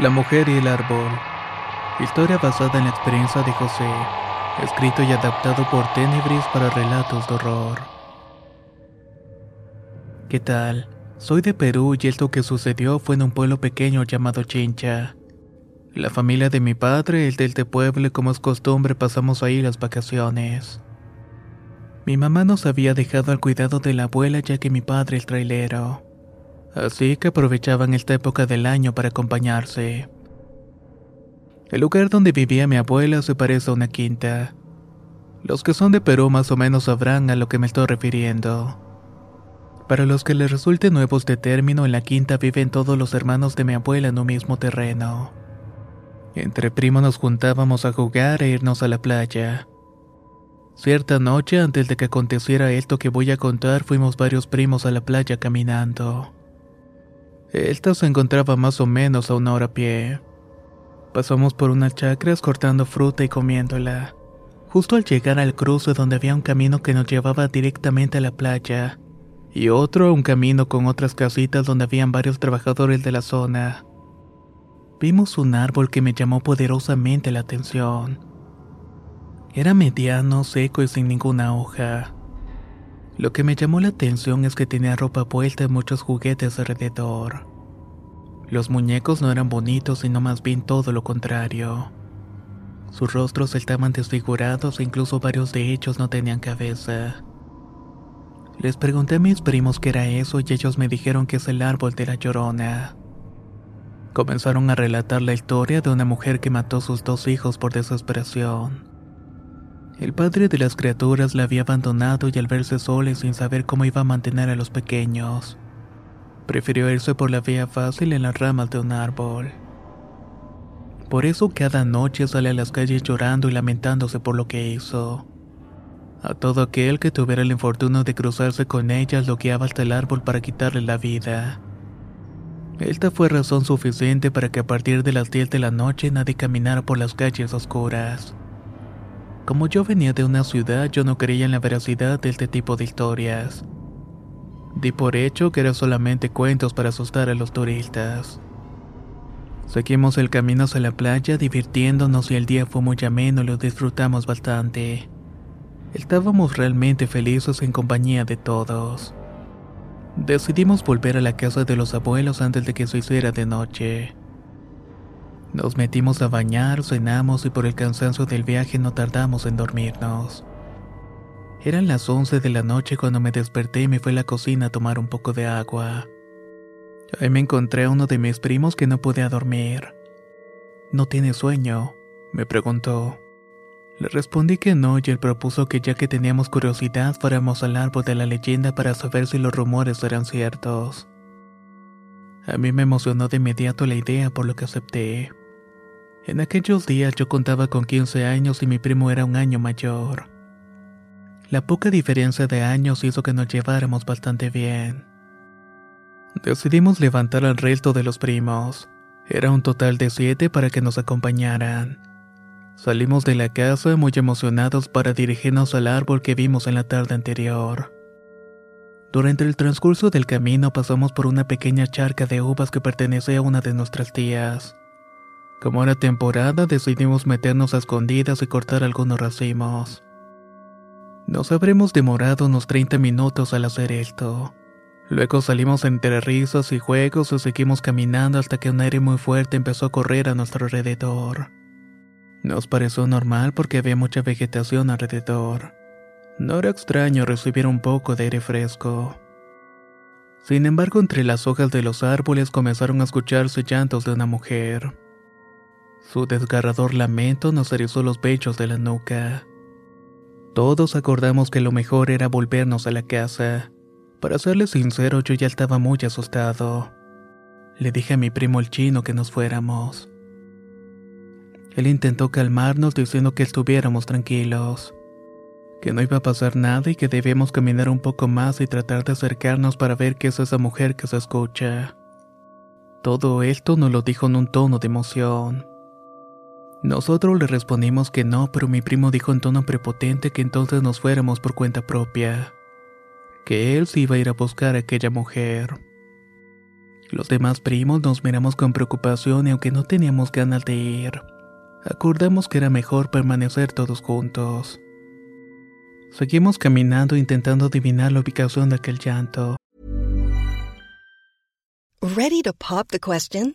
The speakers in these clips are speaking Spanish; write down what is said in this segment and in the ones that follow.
La mujer y el árbol. Historia basada en la experiencia de José, escrito y adaptado por Tenebris para relatos de horror. ¿Qué tal? Soy de Perú y esto que sucedió fue en un pueblo pequeño llamado Chincha. La familia de mi padre, el del pueblo, y como es costumbre, pasamos ahí las vacaciones. Mi mamá nos había dejado al cuidado de la abuela ya que mi padre es trailero así que aprovechaban esta época del año para acompañarse. El lugar donde vivía mi abuela se parece a una quinta. Los que son de Perú más o menos sabrán a lo que me estoy refiriendo. Para los que les resulte nuevo este término, en la quinta viven todos los hermanos de mi abuela en un mismo terreno. Entre primos nos juntábamos a jugar e irnos a la playa. Cierta noche, antes de que aconteciera esto que voy a contar, fuimos varios primos a la playa caminando. Esta se encontraba más o menos a una hora a pie. Pasamos por unas chacras cortando fruta y comiéndola. Justo al llegar al cruce donde había un camino que nos llevaba directamente a la playa, y otro un camino con otras casitas donde habían varios trabajadores de la zona. Vimos un árbol que me llamó poderosamente la atención. Era mediano, seco y sin ninguna hoja. Lo que me llamó la atención es que tenía ropa puesta y muchos juguetes alrededor. Los muñecos no eran bonitos, sino más bien todo lo contrario. Sus rostros estaban desfigurados e incluso varios de ellos no tenían cabeza. Les pregunté a mis primos qué era eso y ellos me dijeron que es el árbol de la llorona. Comenzaron a relatar la historia de una mujer que mató a sus dos hijos por desesperación. El padre de las criaturas la había abandonado y al verse sola sin saber cómo iba a mantener a los pequeños, prefirió irse por la vía fácil en las ramas de un árbol. Por eso cada noche sale a las calles llorando y lamentándose por lo que hizo. A todo aquel que tuviera el infortunio de cruzarse con ella lo guiaba hasta el árbol para quitarle la vida. Esta fue razón suficiente para que a partir de las 10 de la noche nadie caminara por las calles oscuras. Como yo venía de una ciudad, yo no creía en la veracidad de este tipo de historias. Di por hecho que eran solamente cuentos para asustar a los turistas. Seguimos el camino hacia la playa divirtiéndonos y el día fue muy ameno lo disfrutamos bastante. Estábamos realmente felices en compañía de todos. Decidimos volver a la casa de los abuelos antes de que se hiciera de noche. Nos metimos a bañar, cenamos y por el cansancio del viaje no tardamos en dormirnos. Eran las 11 de la noche cuando me desperté y me fui a la cocina a tomar un poco de agua. Ahí me encontré a uno de mis primos que no podía dormir. ¿No tiene sueño? me preguntó. Le respondí que no y él propuso que ya que teníamos curiosidad fuéramos al árbol de la leyenda para saber si los rumores eran ciertos. A mí me emocionó de inmediato la idea por lo que acepté. En aquellos días yo contaba con 15 años y mi primo era un año mayor. La poca diferencia de años hizo que nos lleváramos bastante bien. Decidimos levantar al resto de los primos. Era un total de siete para que nos acompañaran. Salimos de la casa muy emocionados para dirigirnos al árbol que vimos en la tarde anterior. Durante el transcurso del camino pasamos por una pequeña charca de uvas que pertenecía a una de nuestras tías. Como era temporada, decidimos meternos a escondidas y cortar algunos racimos. Nos habremos demorado unos 30 minutos al hacer esto. Luego salimos entre risas y juegos y seguimos caminando hasta que un aire muy fuerte empezó a correr a nuestro alrededor. Nos pareció normal porque había mucha vegetación alrededor. No era extraño recibir un poco de aire fresco. Sin embargo, entre las hojas de los árboles comenzaron a escucharse llantos de una mujer. Su desgarrador lamento nos erizó los pechos de la nuca. Todos acordamos que lo mejor era volvernos a la casa. Para serle sincero, yo ya estaba muy asustado. Le dije a mi primo el chino que nos fuéramos. Él intentó calmarnos diciendo que estuviéramos tranquilos, que no iba a pasar nada y que debíamos caminar un poco más y tratar de acercarnos para ver qué es esa mujer que se escucha. Todo esto nos lo dijo en un tono de emoción. Nosotros le respondimos que no, pero mi primo dijo en tono prepotente que entonces nos fuéramos por cuenta propia, que él se iba a ir a buscar a aquella mujer. Los demás primos nos miramos con preocupación y aunque no teníamos ganas de ir, acordamos que era mejor permanecer todos juntos. Seguimos caminando intentando adivinar la ubicación de aquel llanto. Ready to pop the question?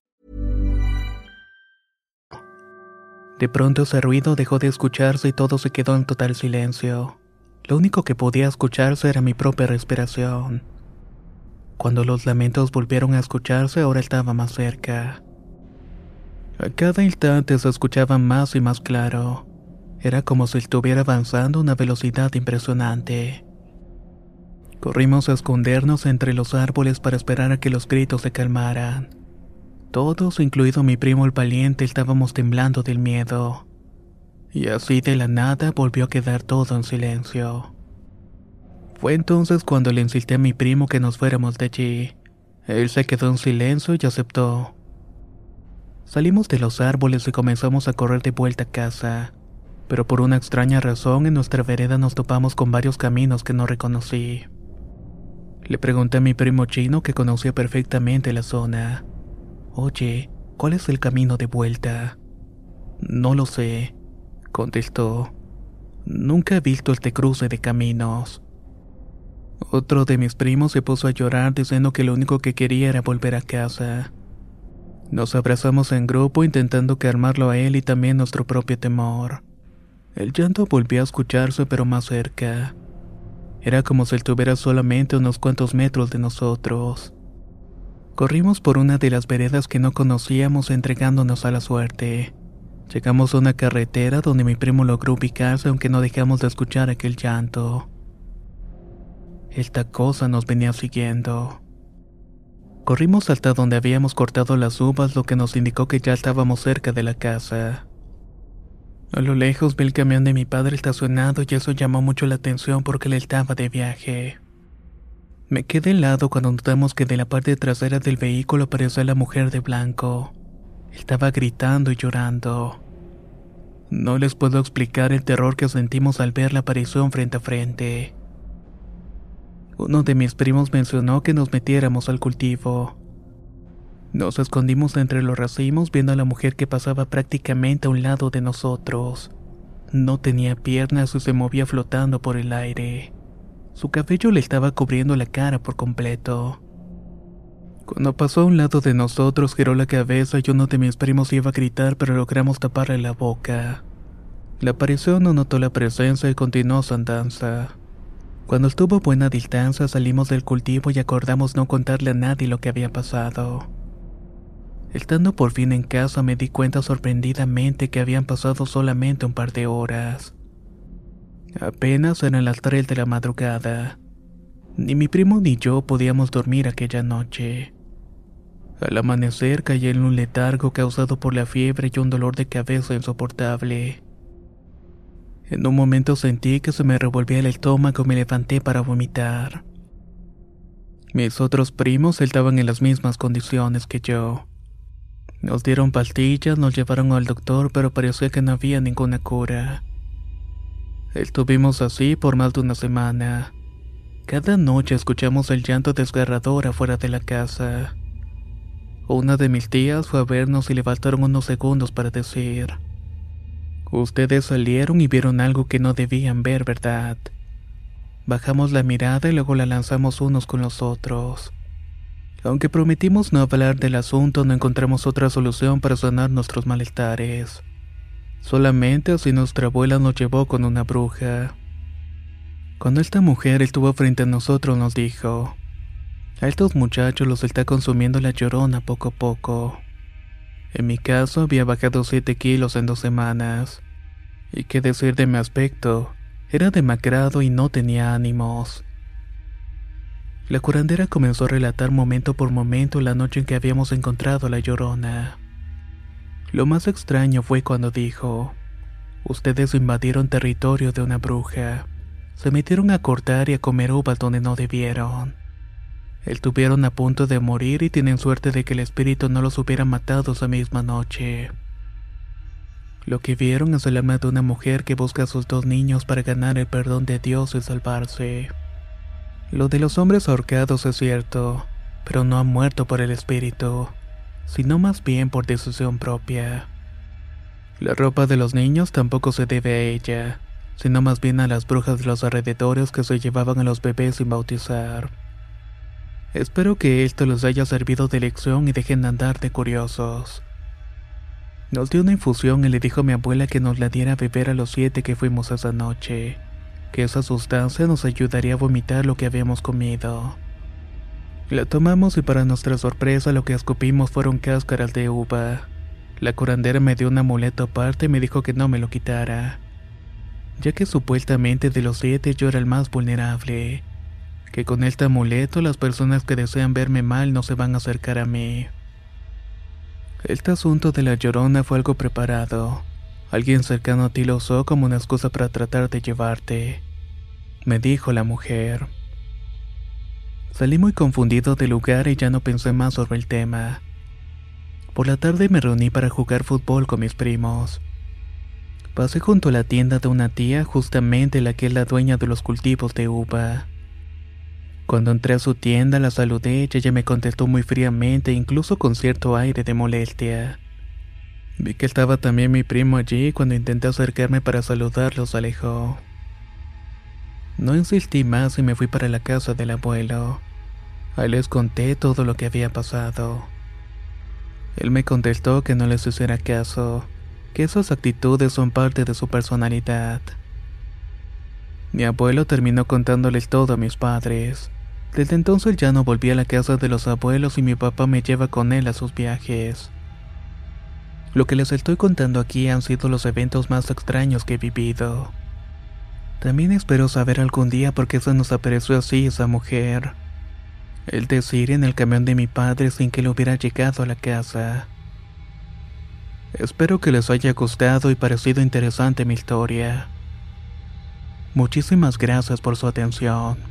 De pronto ese ruido dejó de escucharse y todo se quedó en total silencio. Lo único que podía escucharse era mi propia respiración. Cuando los lamentos volvieron a escucharse, ahora estaba más cerca. A cada instante se escuchaba más y más claro. Era como si estuviera avanzando a una velocidad impresionante. Corrimos a escondernos entre los árboles para esperar a que los gritos se calmaran. Todos, incluido mi primo el valiente, estábamos temblando del miedo. Y así de la nada volvió a quedar todo en silencio. Fue entonces cuando le insistí a mi primo que nos fuéramos de allí. Él se quedó en silencio y aceptó. Salimos de los árboles y comenzamos a correr de vuelta a casa, pero por una extraña razón en nuestra vereda nos topamos con varios caminos que no reconocí. Le pregunté a mi primo chino que conocía perfectamente la zona. Oye, ¿cuál es el camino de vuelta? No lo sé contestó. Nunca he visto este cruce de caminos. Otro de mis primos se puso a llorar diciendo que lo único que quería era volver a casa. Nos abrazamos en grupo intentando calmarlo a él y también nuestro propio temor. El llanto volvió a escucharse pero más cerca. Era como si estuviera solamente unos cuantos metros de nosotros. Corrimos por una de las veredas que no conocíamos entregándonos a la suerte. Llegamos a una carretera donde mi primo logró ubicarse aunque no dejamos de escuchar aquel llanto. Esta cosa nos venía siguiendo. Corrimos hasta donde habíamos cortado las uvas, lo que nos indicó que ya estábamos cerca de la casa. A lo lejos vi el camión de mi padre estacionado y eso llamó mucho la atención porque él estaba de viaje. Me quedé helado cuando notamos que de la parte trasera del vehículo apareció la mujer de blanco. Estaba gritando y llorando. No les puedo explicar el terror que sentimos al ver la aparición frente a frente. Uno de mis primos mencionó que nos metiéramos al cultivo. Nos escondimos entre los racimos viendo a la mujer que pasaba prácticamente a un lado de nosotros. No tenía piernas y se movía flotando por el aire. Su cabello le estaba cubriendo la cara por completo. Cuando pasó a un lado de nosotros, giró la cabeza y uno de mis primos iba a gritar, pero logramos taparle la boca. La aparición no notó la presencia y continuó su andanza. Cuando estuvo a buena distancia, salimos del cultivo y acordamos no contarle a nadie lo que había pasado. Estando por fin en casa, me di cuenta sorprendidamente que habían pasado solamente un par de horas. Apenas eran las tres de la madrugada. Ni mi primo ni yo podíamos dormir aquella noche. Al amanecer caí en un letargo causado por la fiebre y un dolor de cabeza insoportable. En un momento sentí que se me revolvía el estómago y me levanté para vomitar. Mis otros primos estaban en las mismas condiciones que yo. Nos dieron pastillas, nos llevaron al doctor, pero parecía que no había ninguna cura. Estuvimos así por más de una semana. Cada noche escuchamos el llanto desgarrador afuera de la casa. Una de mis tías fue a vernos y le faltaron unos segundos para decir, Ustedes salieron y vieron algo que no debían ver, ¿verdad? Bajamos la mirada y luego la lanzamos unos con los otros. Aunque prometimos no hablar del asunto, no encontramos otra solución para sanar nuestros malestares. Solamente así nuestra abuela nos llevó con una bruja. Cuando esta mujer estuvo frente a nosotros nos dijo, a estos muchachos los está consumiendo la llorona poco a poco. En mi caso había bajado 7 kilos en dos semanas. Y qué decir de mi aspecto, era demacrado y no tenía ánimos. La curandera comenzó a relatar momento por momento la noche en que habíamos encontrado a la llorona. Lo más extraño fue cuando dijo, ustedes invadieron territorio de una bruja, se metieron a cortar y a comer uvas donde no debieron. Estuvieron a punto de morir y tienen suerte de que el espíritu no los hubiera matado esa misma noche. Lo que vieron es el alma de una mujer que busca a sus dos niños para ganar el perdón de Dios y salvarse. Lo de los hombres ahorcados es cierto, pero no han muerto por el espíritu, sino más bien por decisión propia. La ropa de los niños tampoco se debe a ella, sino más bien a las brujas de los alrededores que se llevaban a los bebés sin bautizar. Espero que esto les haya servido de lección y dejen de andar de curiosos. Nos dio una infusión y le dijo a mi abuela que nos la diera a beber a los siete que fuimos esa noche, que esa sustancia nos ayudaría a vomitar lo que habíamos comido. La tomamos y para nuestra sorpresa lo que escupimos fueron cáscaras de uva. La curandera me dio un amuleto aparte y me dijo que no me lo quitara, ya que supuestamente de los siete yo era el más vulnerable que con este amuleto las personas que desean verme mal no se van a acercar a mí. Este asunto de la llorona fue algo preparado. Alguien cercano a ti lo usó como una excusa para tratar de llevarte, me dijo la mujer. Salí muy confundido del lugar y ya no pensé más sobre el tema. Por la tarde me reuní para jugar fútbol con mis primos. Pasé junto a la tienda de una tía, justamente la que es la dueña de los cultivos de uva. Cuando entré a su tienda la saludé y ella me contestó muy fríamente, incluso con cierto aire de molestia. Vi que estaba también mi primo allí y cuando intenté acercarme para saludarlo se alejó. No insistí más y me fui para la casa del abuelo. Ahí les conté todo lo que había pasado. Él me contestó que no les hiciera caso, que esas actitudes son parte de su personalidad. Mi abuelo terminó contándoles todo a mis padres. Desde entonces ya no volví a la casa de los abuelos y mi papá me lleva con él a sus viajes. Lo que les estoy contando aquí han sido los eventos más extraños que he vivido. También espero saber algún día por qué se nos apareció así esa mujer. El decir en el camión de mi padre sin que le hubiera llegado a la casa. Espero que les haya gustado y parecido interesante mi historia. Muchísimas gracias por su atención.